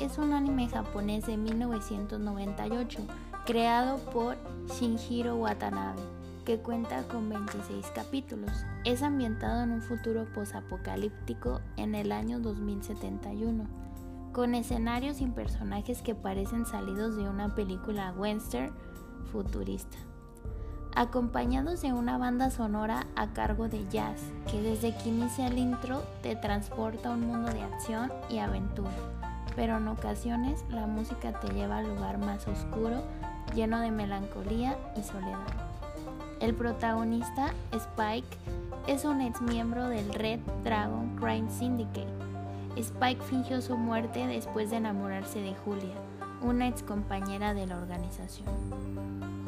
es un anime japonés de 1998 creado por Shinjiro Watanabe, que cuenta con 26 capítulos. Es ambientado en un futuro posapocalíptico en el año 2071, con escenarios y personajes que parecen salidos de una película western futurista acompañados de una banda sonora a cargo de Jazz, que desde que inicia el intro te transporta a un mundo de acción y aventura, pero en ocasiones la música te lleva al lugar más oscuro, lleno de melancolía y soledad. El protagonista, Spike, es un ex miembro del Red Dragon Crime Syndicate. Spike fingió su muerte después de enamorarse de Julia, una ex compañera de la organización.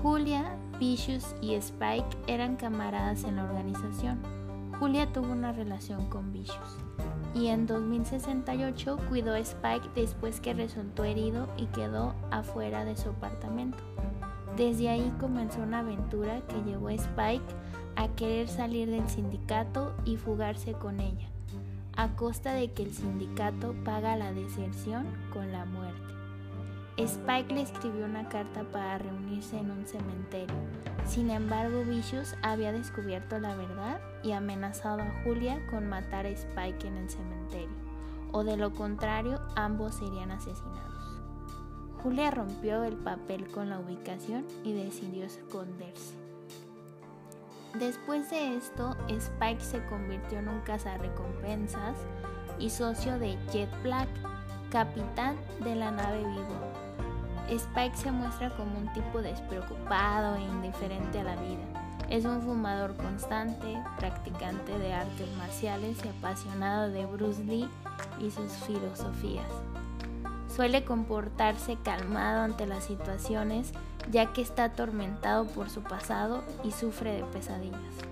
Julia, Vicious y Spike eran camaradas en la organización. Julia tuvo una relación con Vicious y en 2068 cuidó a Spike después que resultó herido y quedó afuera de su apartamento. Desde ahí comenzó una aventura que llevó a Spike a querer salir del sindicato y fugarse con ella, a costa de que el sindicato paga la deserción con la muerte. Spike le escribió una carta para reunirse en un cementerio. Sin embargo, Vicious había descubierto la verdad y amenazado a Julia con matar a Spike en el cementerio, o de lo contrario, ambos serían asesinados. Julia rompió el papel con la ubicación y decidió esconderse. Después de esto, Spike se convirtió en un cazarrecompensas y socio de Jet Black, capitán de la nave Vivo Spike se muestra como un tipo despreocupado e indiferente a la vida. Es un fumador constante, practicante de artes marciales y apasionado de Bruce Lee y sus filosofías. Suele comportarse calmado ante las situaciones ya que está atormentado por su pasado y sufre de pesadillas.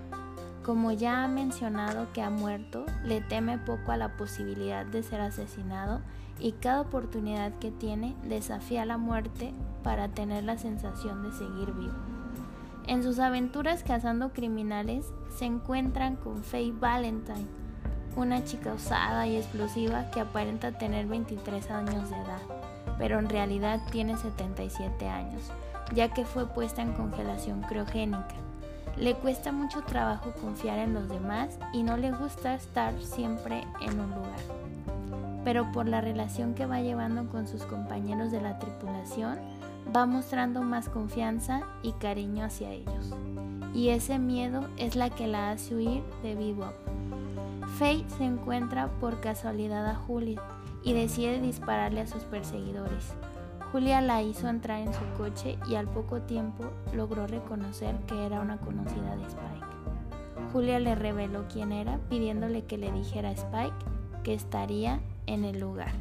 Como ya ha mencionado que ha muerto, le teme poco a la posibilidad de ser asesinado y cada oportunidad que tiene desafía la muerte para tener la sensación de seguir vivo. En sus aventuras cazando criminales se encuentran con Faye Valentine, una chica osada y explosiva que aparenta tener 23 años de edad, pero en realidad tiene 77 años, ya que fue puesta en congelación criogénica. Le cuesta mucho trabajo confiar en los demás y no le gusta estar siempre en un lugar pero por la relación que va llevando con sus compañeros de la tripulación, va mostrando más confianza y cariño hacia ellos. Y ese miedo es la que la hace huir de Bebop. Faye se encuentra por casualidad a Julia y decide dispararle a sus perseguidores. Julia la hizo entrar en su coche y al poco tiempo logró reconocer que era una conocida de Spike. Julia le reveló quién era pidiéndole que le dijera a Spike que estaría en el lugar.